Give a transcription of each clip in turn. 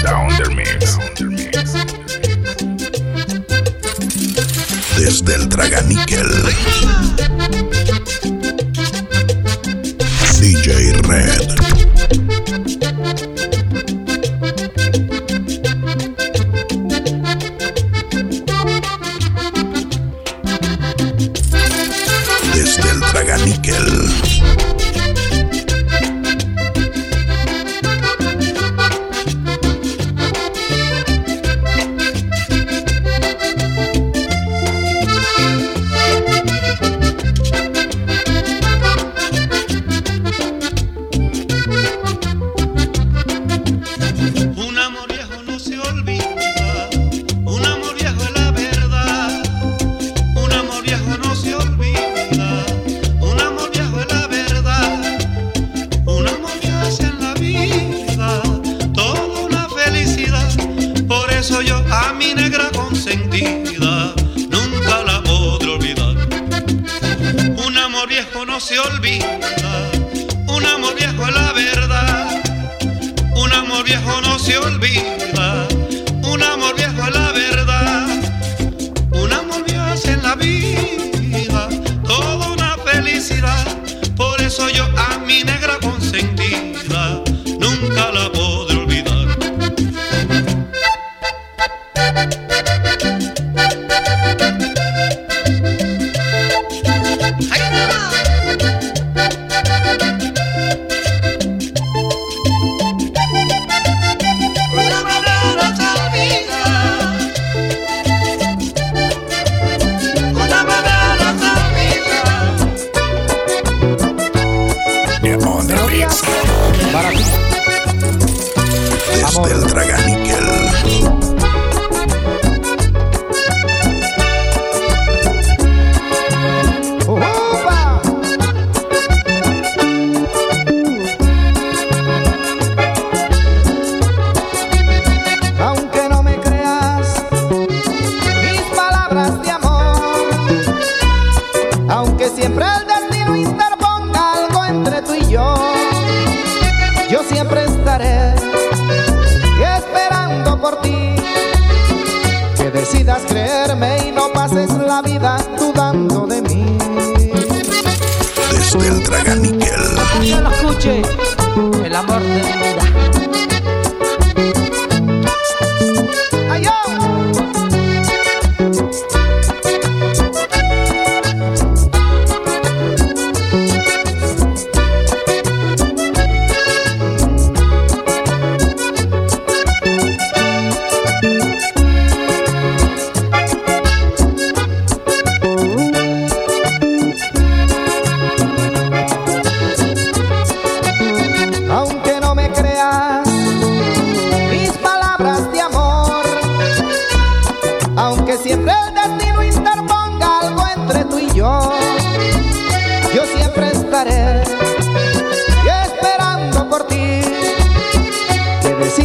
Down the mix. Desde el Draganiquel.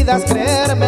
Que decidas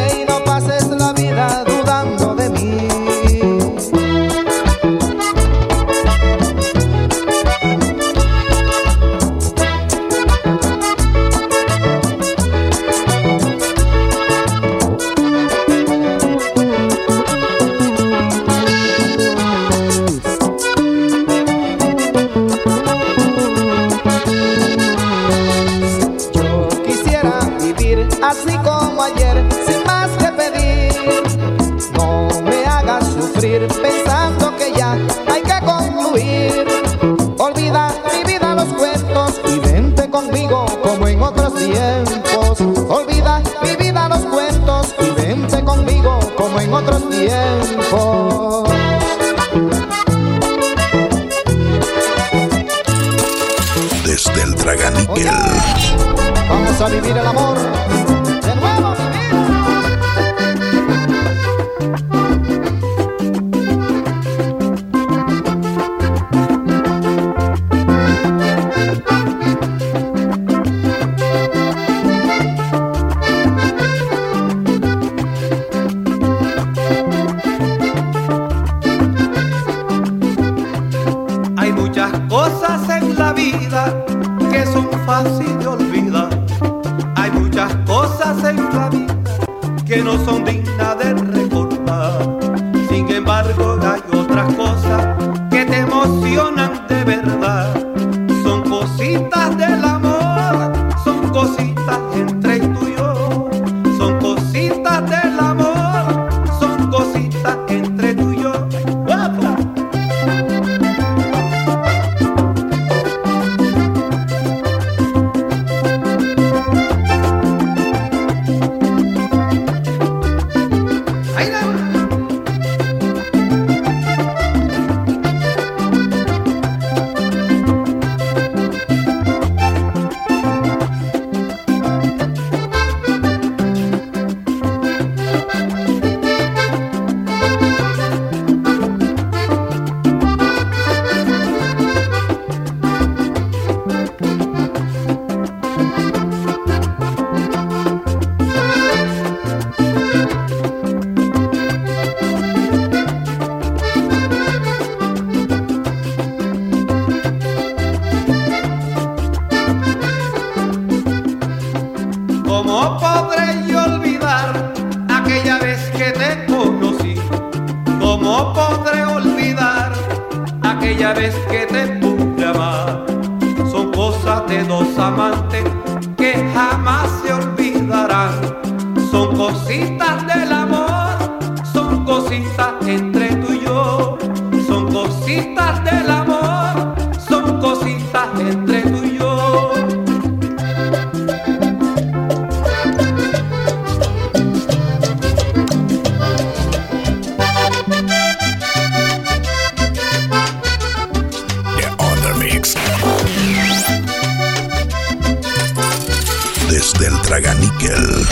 Traganíquel.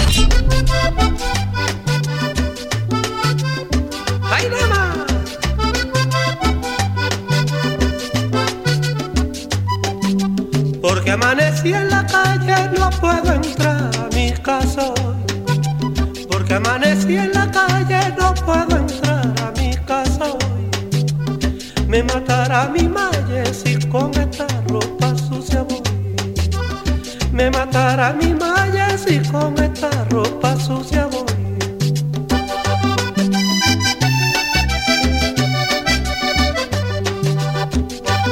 ¡Ay, dama! Porque amanecí en la calle, no puedo entrar a mi casa hoy. Porque amanecí en la calle, no puedo entrar a mi casa hoy. Me matará mi malle si con esta ropa sucia voy. Me matará mi malle si con esta ropa sucia voy.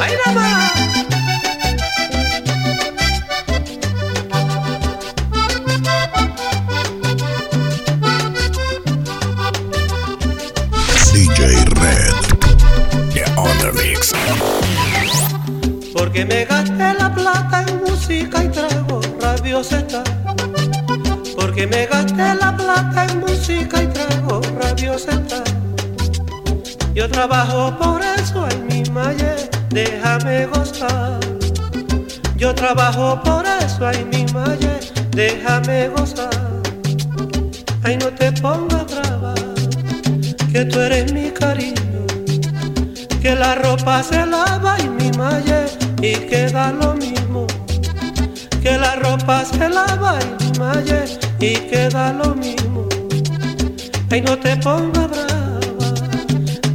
¡Ay, dama! DJ Red. The Undermix. Porque me gasté la plata en música y trago rabiosa está. Me gasté la plata en música y trago rabiosa está. Yo trabajo por eso en mi malle, déjame gozar. Yo trabajo por eso en mi malle, déjame gozar. Ay, no te pongas brava, que tú eres mi cariño que la ropa se lava y mi malle y queda lo mismo. Que la ropa se lava y mi malle y queda lo mismo. Ay, no te pongas brava,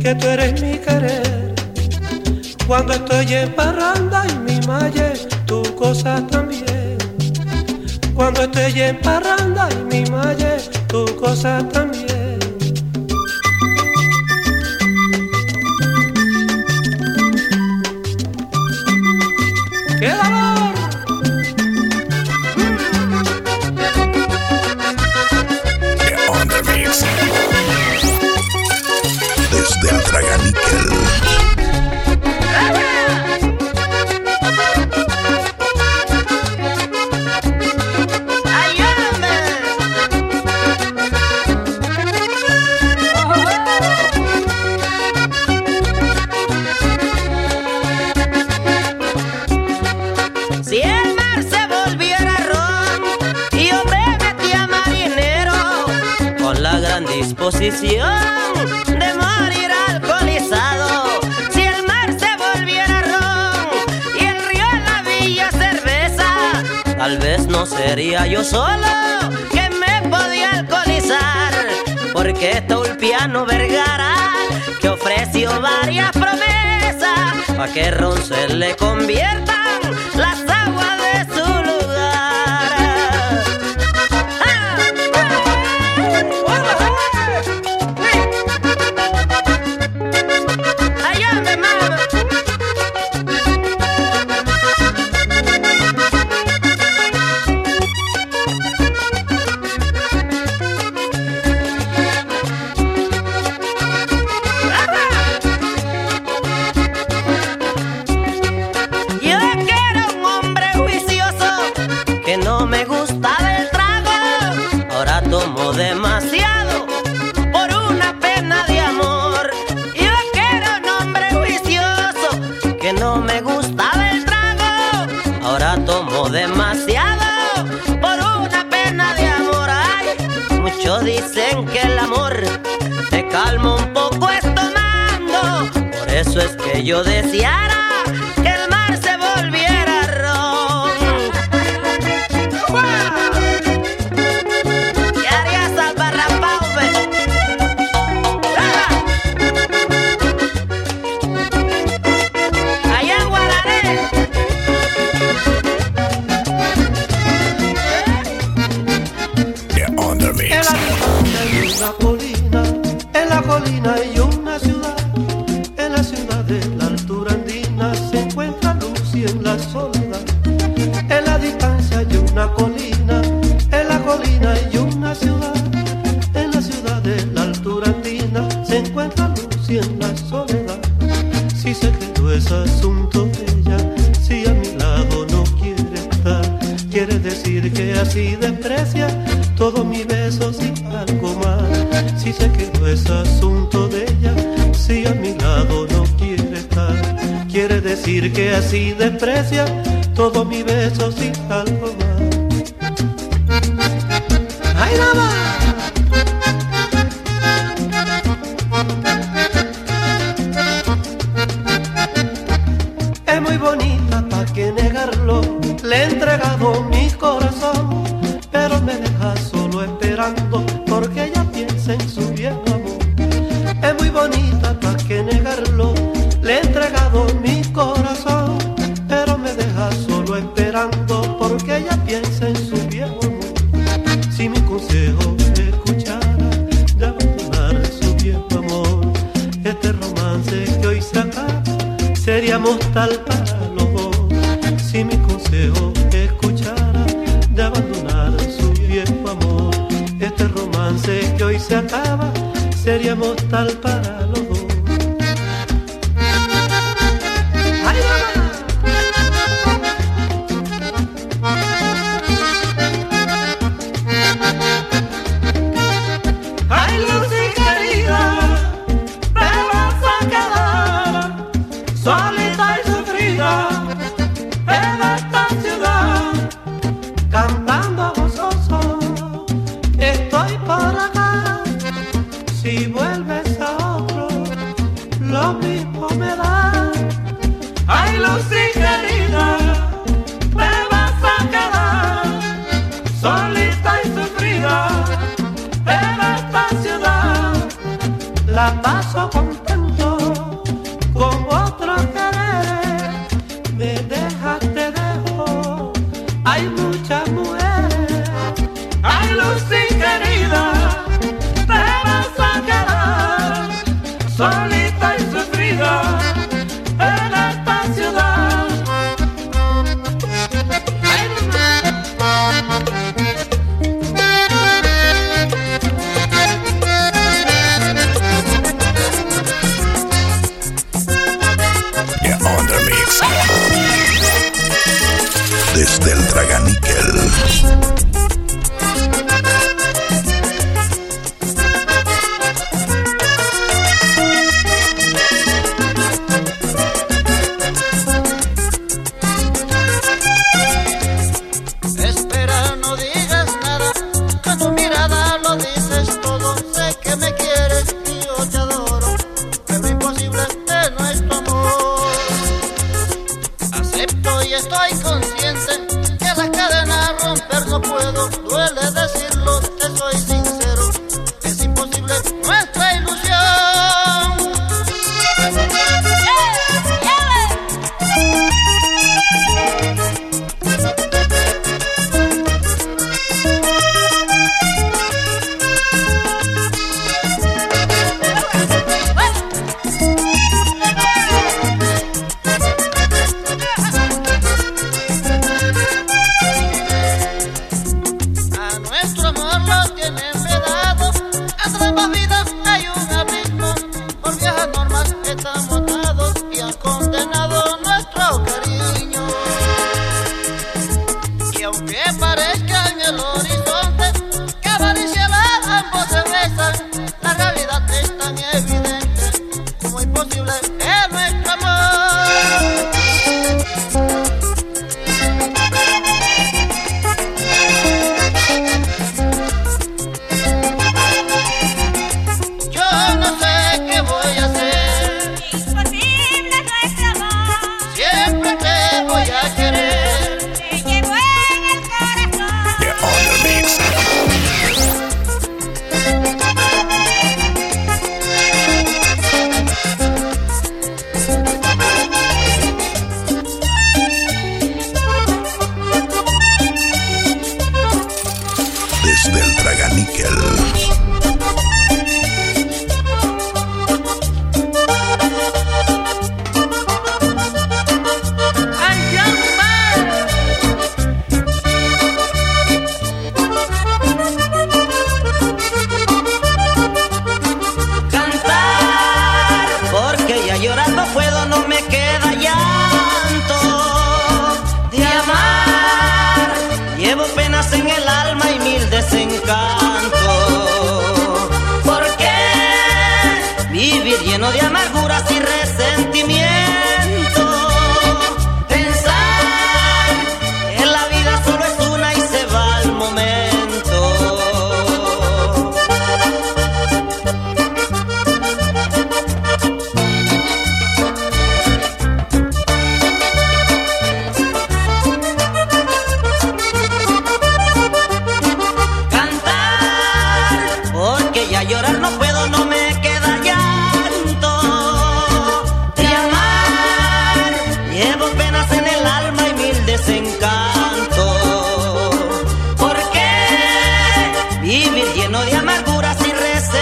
que tú eres mi querer. Cuando estoy en parranda y mi malle, tu cosa también. Cuando estoy en parranda y mi malle, tu cosa también. De morir alcoholizado. Si el mar se volviera ron y el río la villa cerveza, tal vez no sería yo solo que me podía alcoholizar, porque Tulpiano Vergara que ofreció varias promesas pa' que ron se le conviertan que el amor me calma un poco estomando. Por eso es que yo deseara deja solo esperando porque ella piensa en su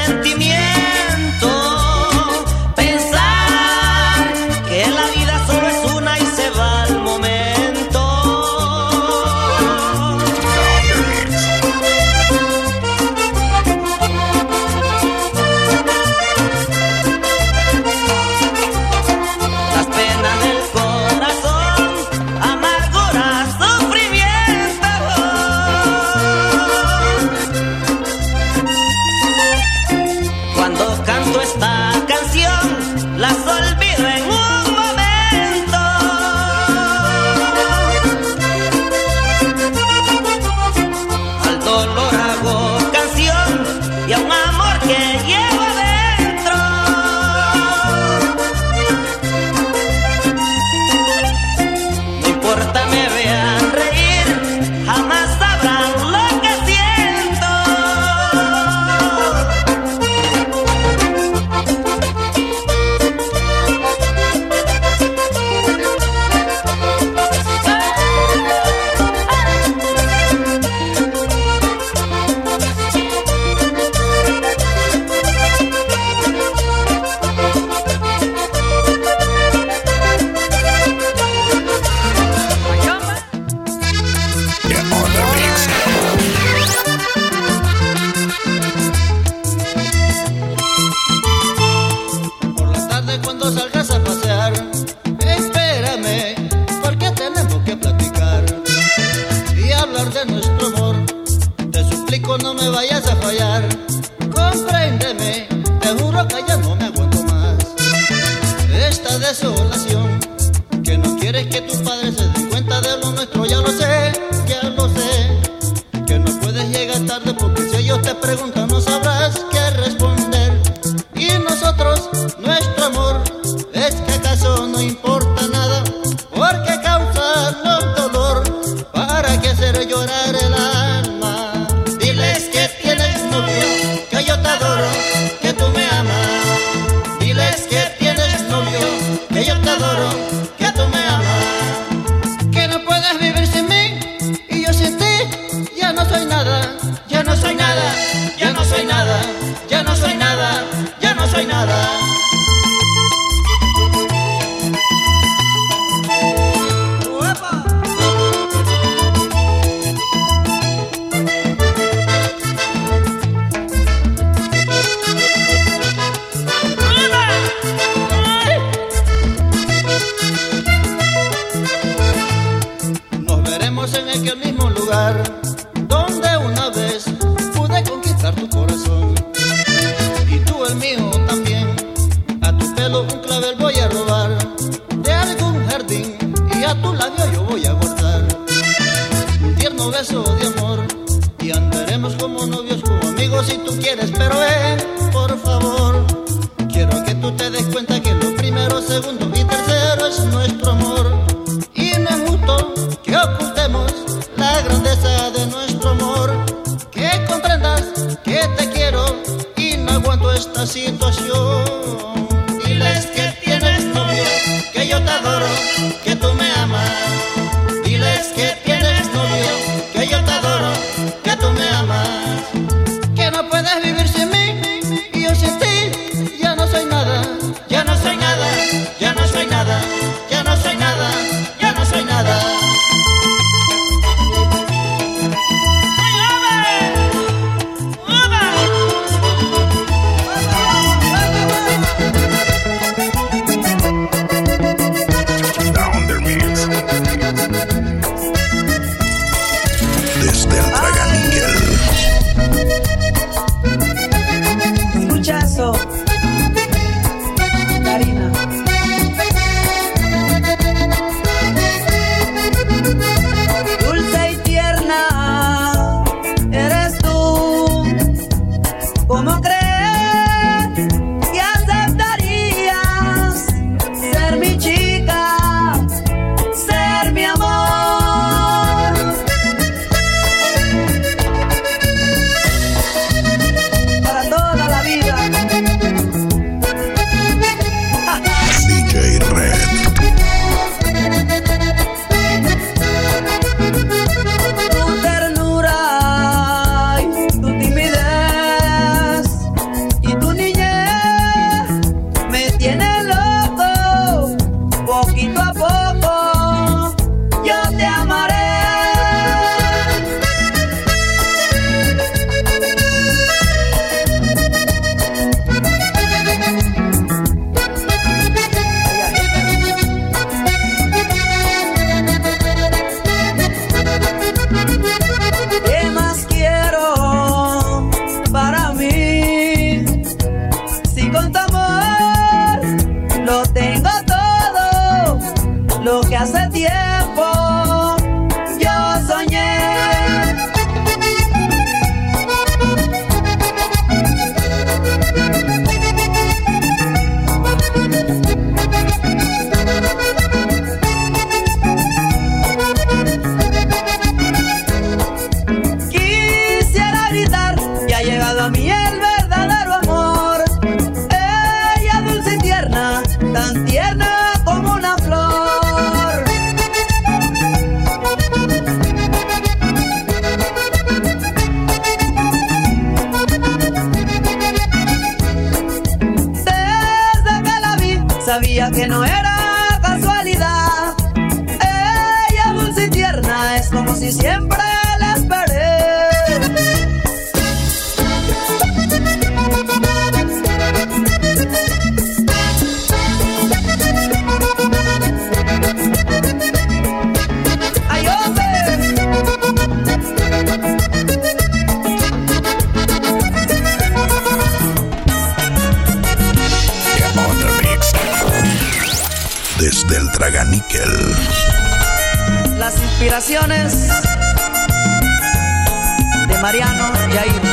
sentimiento. no me vayas a fallar. Compréndeme, te juro que ya no me aguanto más. Esta desolación. situación. Mariano Jair.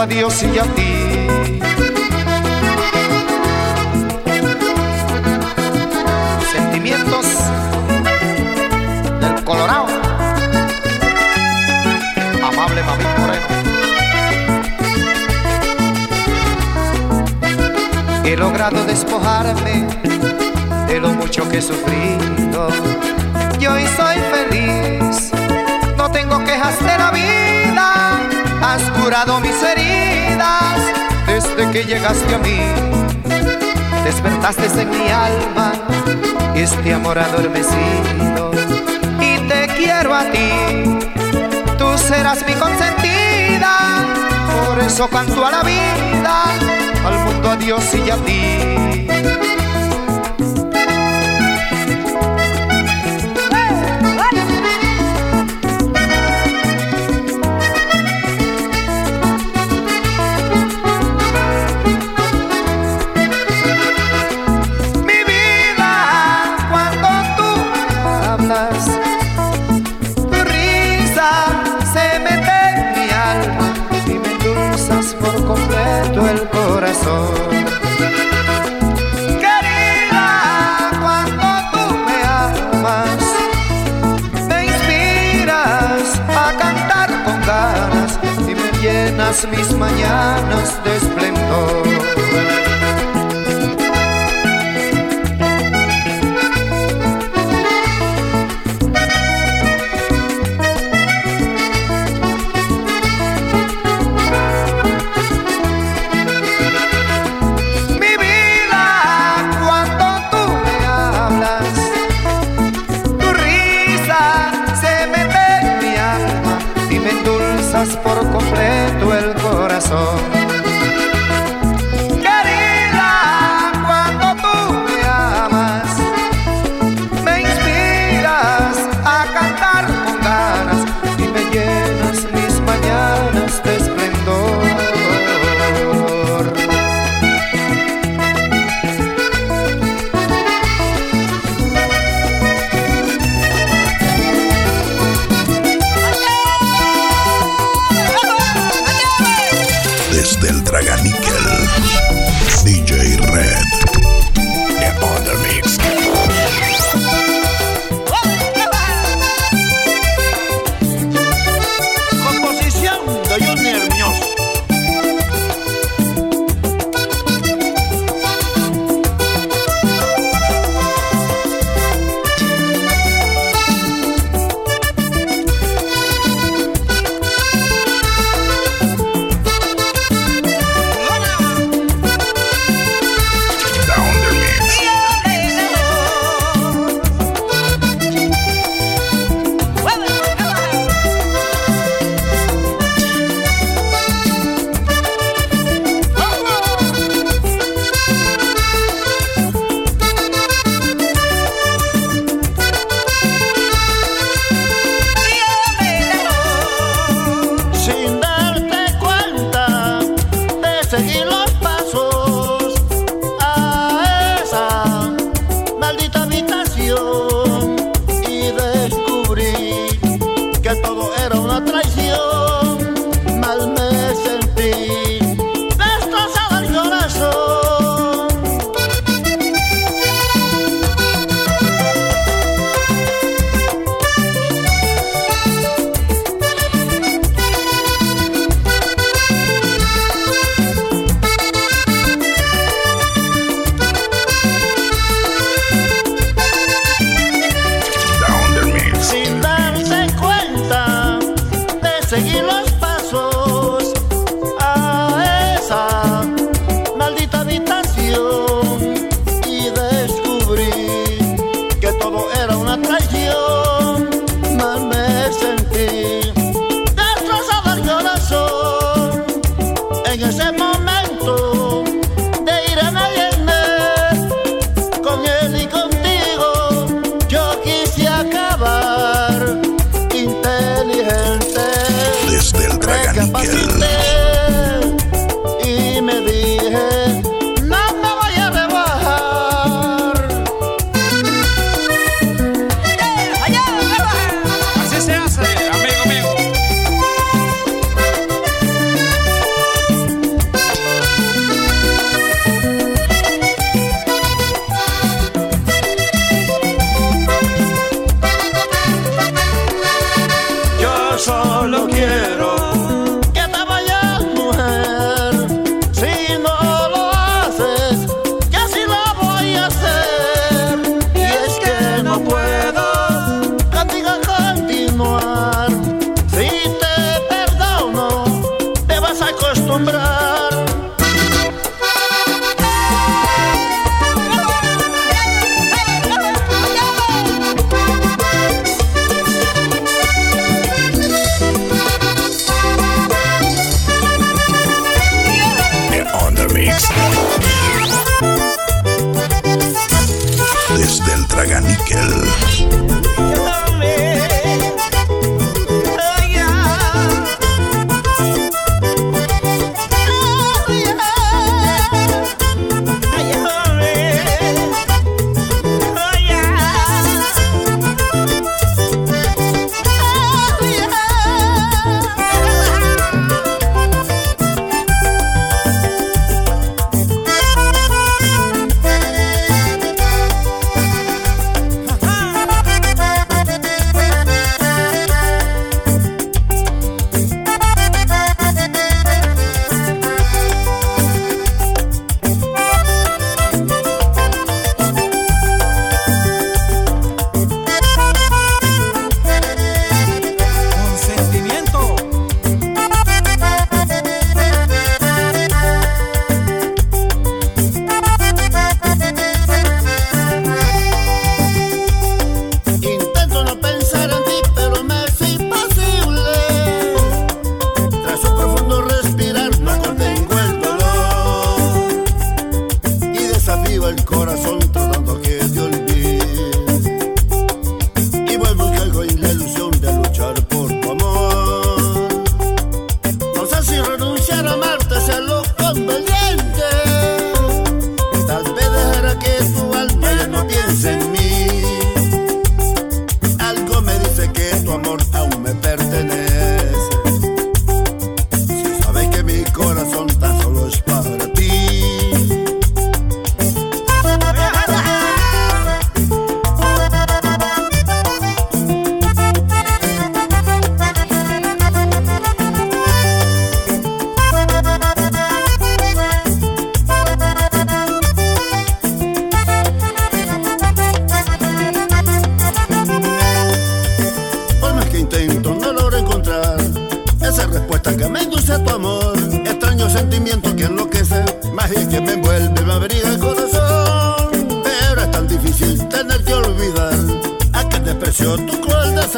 a Dios y a ti. Sentimientos del Colorado. Amable mami Moreno. He logrado despojarme de lo mucho que he sufrido. Yo hoy soy feliz, no tengo quejas de la vida has curado mis heridas desde que llegaste a mí. Despertaste en mi alma este amor adormecido y te quiero a ti. Tú serás mi consentida, por eso canto a la vida, al mundo, a Dios y a ti.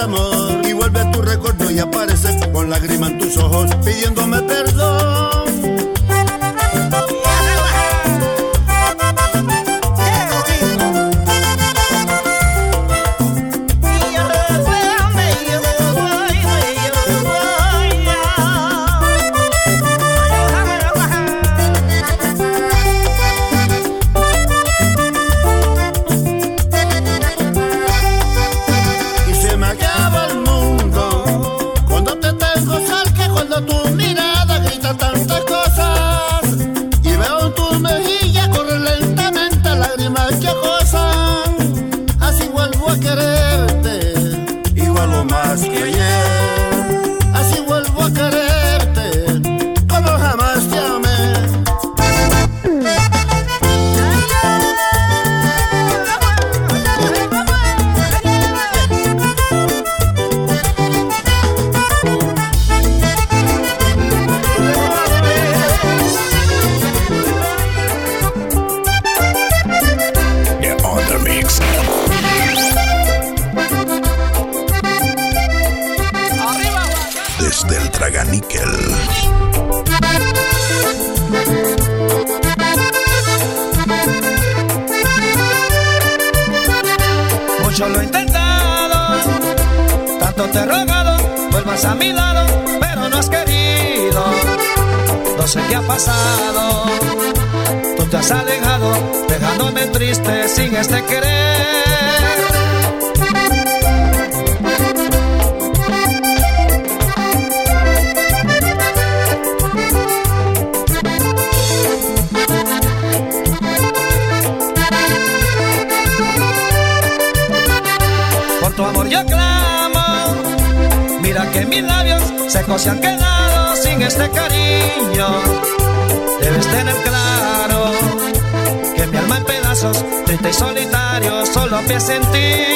Y vuelve tu recuerdo y aparece con lágrimas en tus ojos, pidiéndome sé qué ha pasado, tú te has alejado, dejándome triste sin este querer. Por tu amor yo clamo. Mira que mis labios secos se han quedado este cariño. Debes tener claro que mi alma en pedazos, triste y solitario, solo piensa en ti.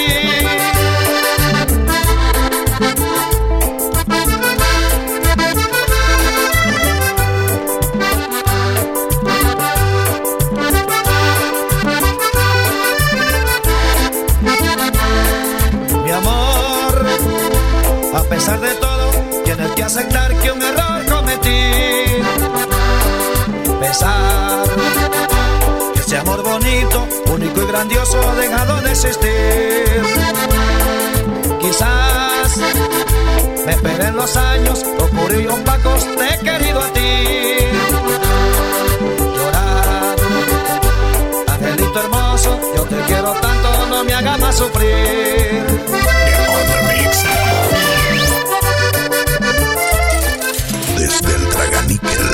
A pesar de todo, tienes que aceptar que un Que ese amor bonito, único y grandioso ha dejado de existir. Quizás me esperen los años, oscuros y opacos, te he querido a ti. Llorar, angelito hermoso, yo te quiero tanto, no me hagas más sufrir. Desde el Traganíquel.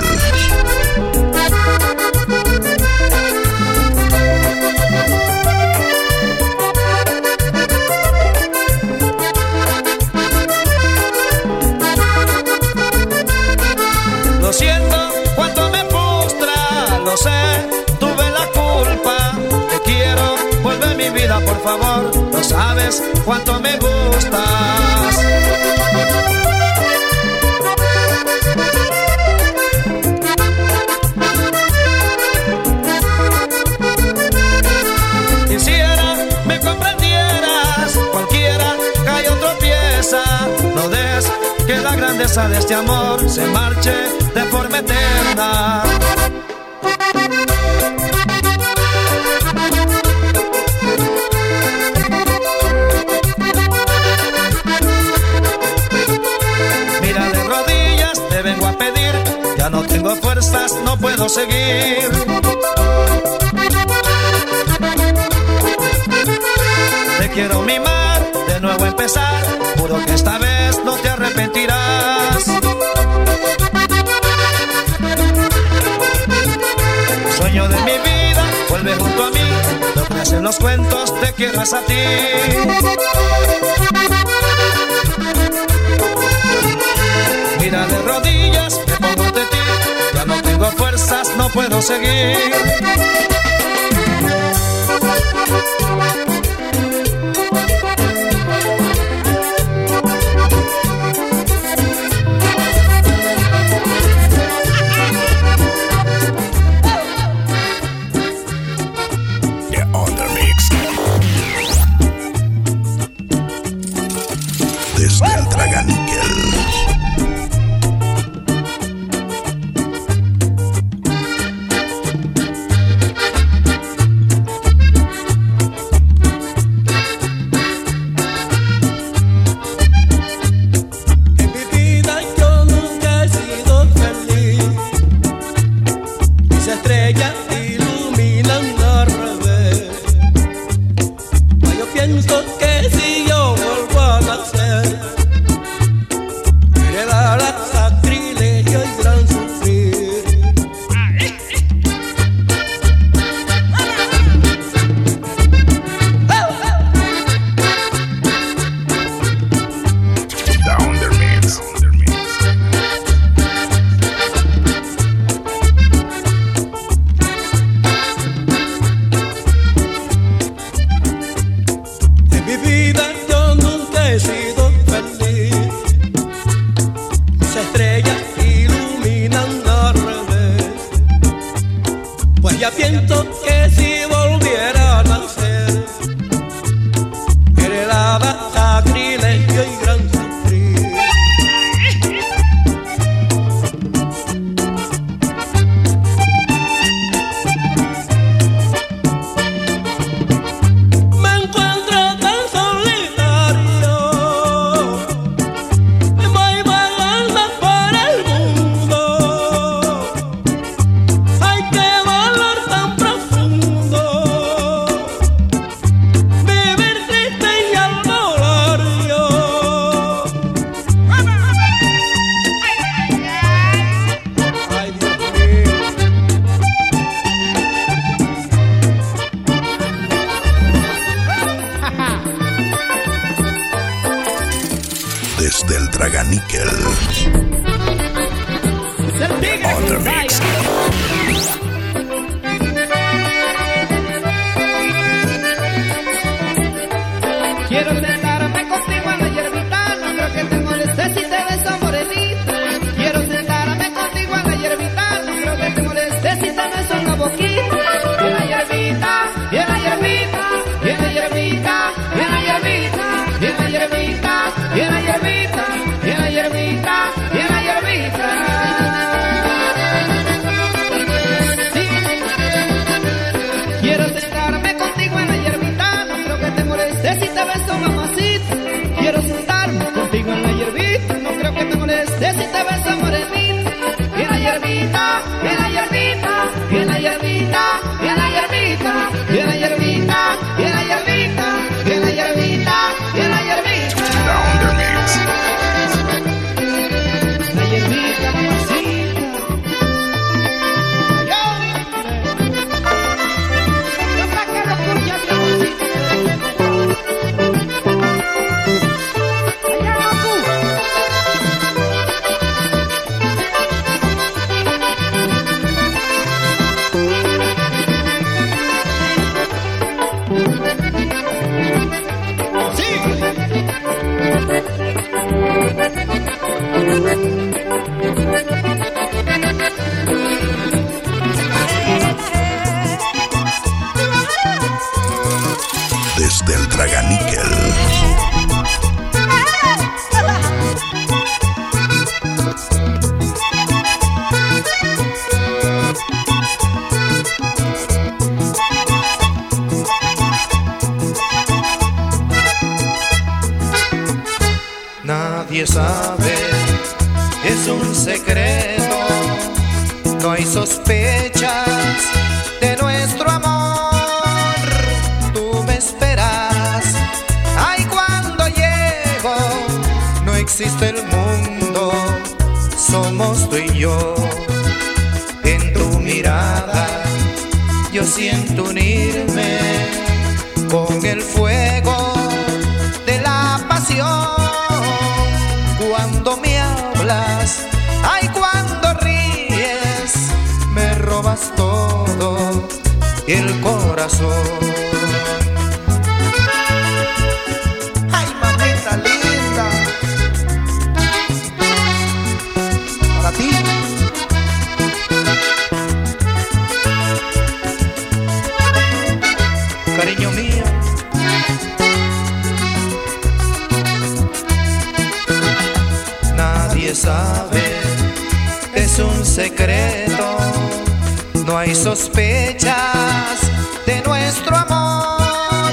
No hay sospechas de nuestro amor,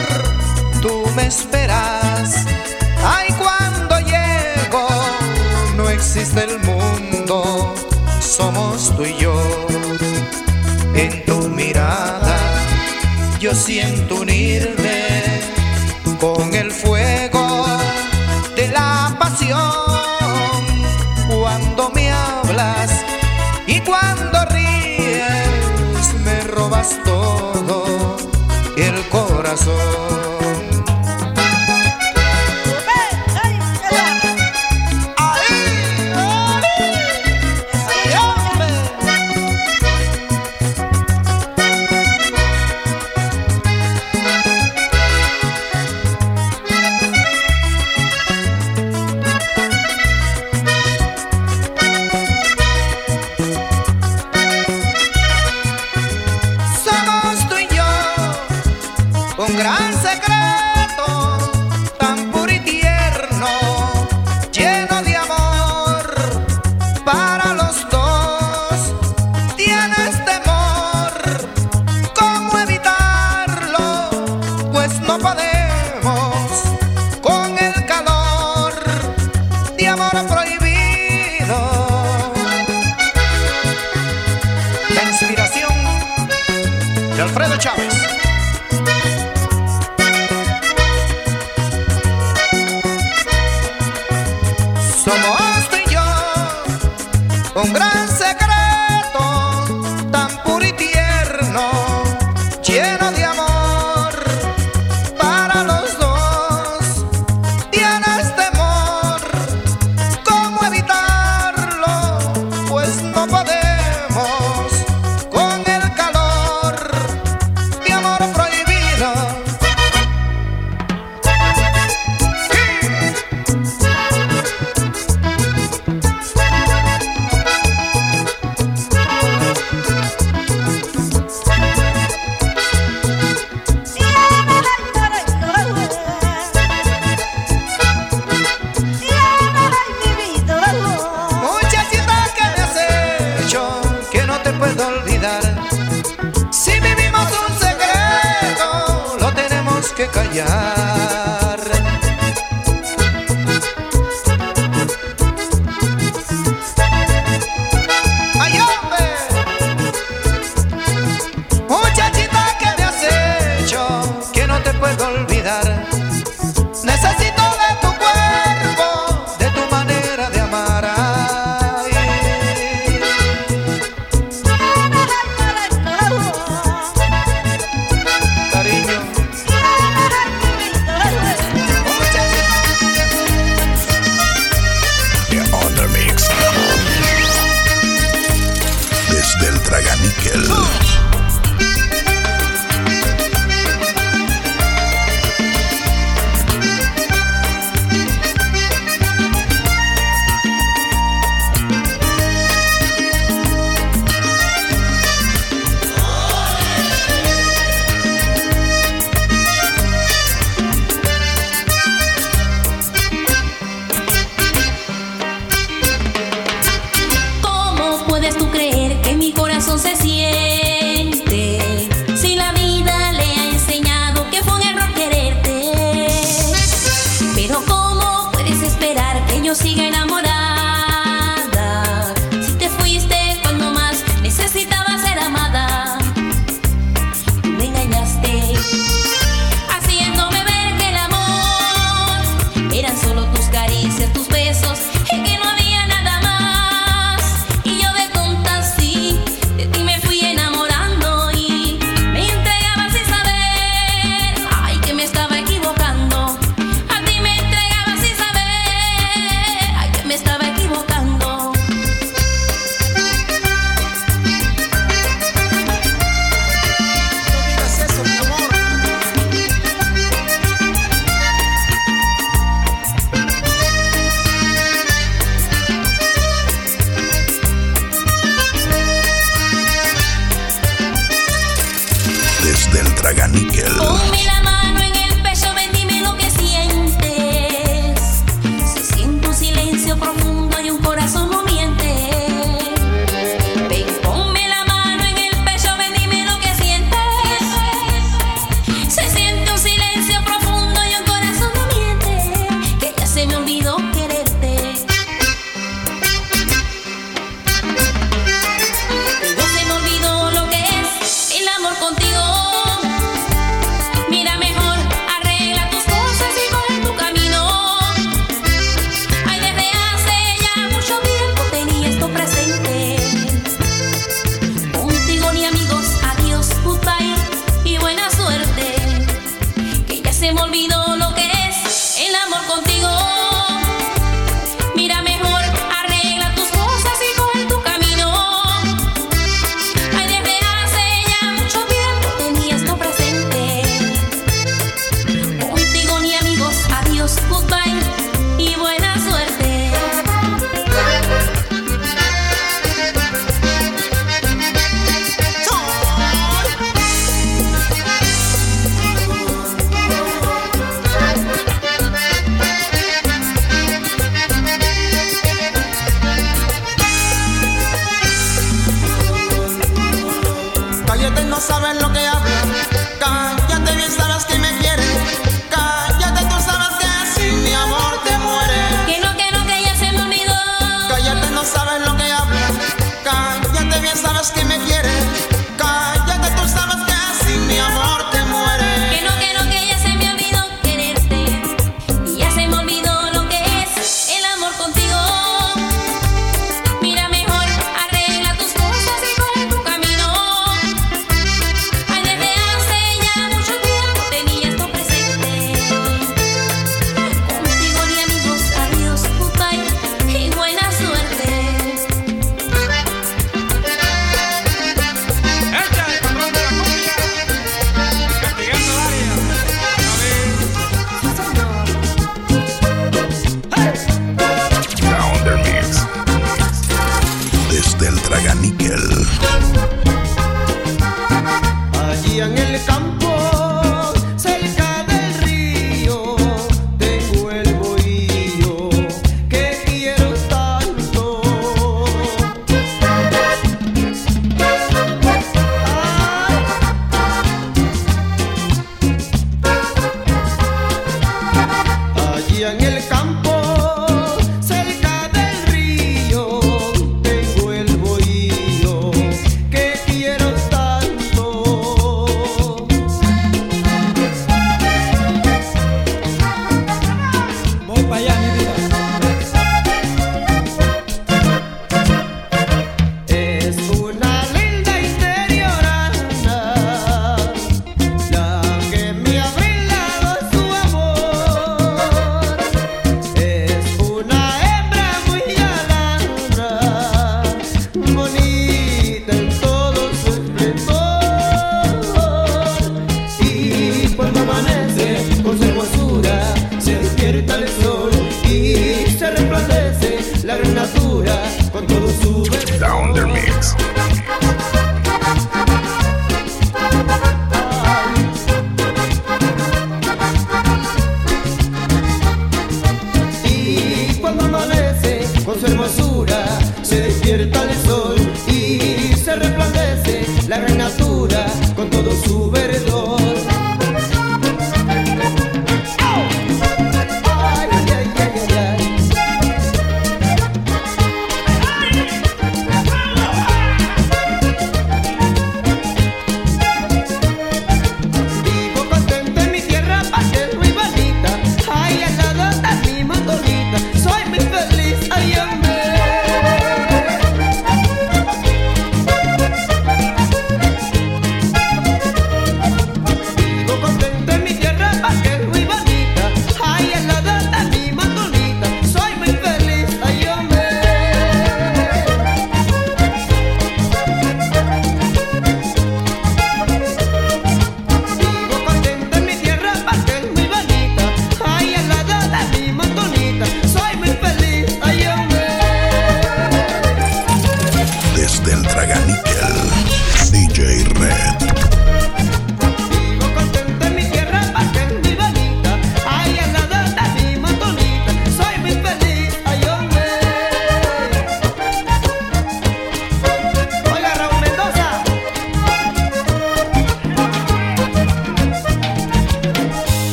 tú me esperas. Ay, cuando llego, no existe el mundo, somos tú y yo. En tu mirada, yo siento unirme con el fuego de la pasión. todo el corazón.